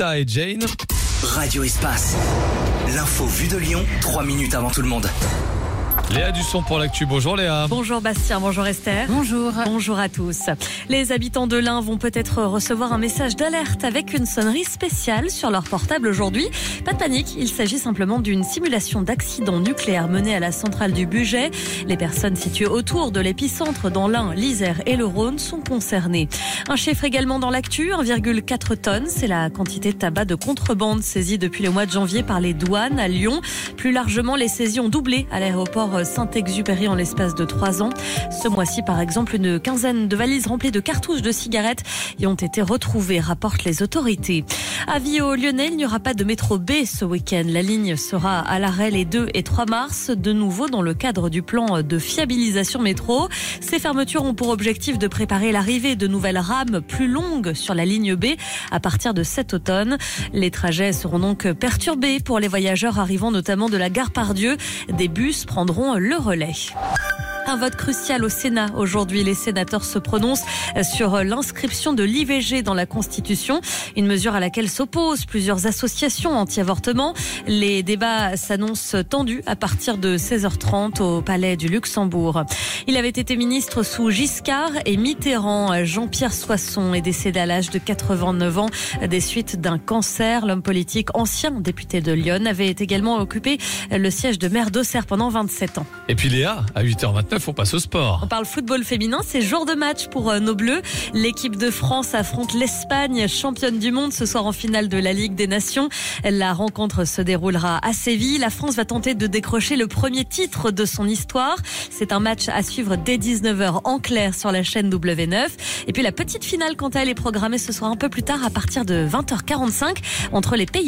Et Jane. Radio Espace. L'info vue de Lyon, 3 minutes avant tout le monde. Léa Dusson pour l'actu. Bonjour Léa. Bonjour Bastien, bonjour Esther. Bonjour. Bonjour à tous. Les habitants de l'Ain vont peut-être recevoir un message d'alerte avec une sonnerie spéciale sur leur portable aujourd'hui. Pas de panique, il s'agit simplement d'une simulation d'accident nucléaire menée à la centrale du budget. Les personnes situées autour de l'épicentre dans l'Ain, l'Isère et le Rhône sont concernées. Un chiffre également dans l'actu, 1,4 tonnes, c'est la quantité de tabac de contrebande saisie depuis le mois de janvier par les douanes à Lyon. Plus largement, les saisies ont doublé à l'aéroport Saint-Exupéry en l'espace de trois ans. Ce mois-ci, par exemple, une quinzaine de valises remplies de cartouches de cigarettes y ont été retrouvées, rapportent les autorités. Avis aux Lyonnais, il n'y aura pas de métro B ce week-end. La ligne sera à l'arrêt les 2 et 3 mars, de nouveau dans le cadre du plan de fiabilisation métro. Ces fermetures ont pour objectif de préparer l'arrivée de nouvelles rames plus longues sur la ligne B à partir de cet automne. Les trajets seront donc perturbés pour les voyageurs arrivant notamment de la gare Pardieu. Des bus prendront le relais. Un vote crucial au Sénat. Aujourd'hui, les sénateurs se prononcent sur l'inscription de l'IVG dans la Constitution, une mesure à laquelle s'opposent plusieurs associations anti-avortement. Les débats s'annoncent tendus à partir de 16h30 au Palais du Luxembourg. Il avait été ministre sous Giscard et Mitterrand. Jean-Pierre Soisson est décédé à l'âge de 89 ans des suites d'un cancer. L'homme politique ancien député de Lyon avait également occupé le siège de maire d'Auxerre pendant 27 ans. Et puis Léa, à 8h29, on passe sport. On parle football féminin, c'est jour de match pour nos Bleus. L'équipe de France affronte l'Espagne, championne du monde ce soir en finale de la Ligue des Nations. La rencontre se déroulera à Séville. La France va tenter de décrocher le premier titre de son histoire. C'est un match à suivre dès 19h en clair sur la chaîne W9. Et puis la petite finale, quant à elle, est programmée ce soir un peu plus tard à partir de 20h45 entre les Pays-Bas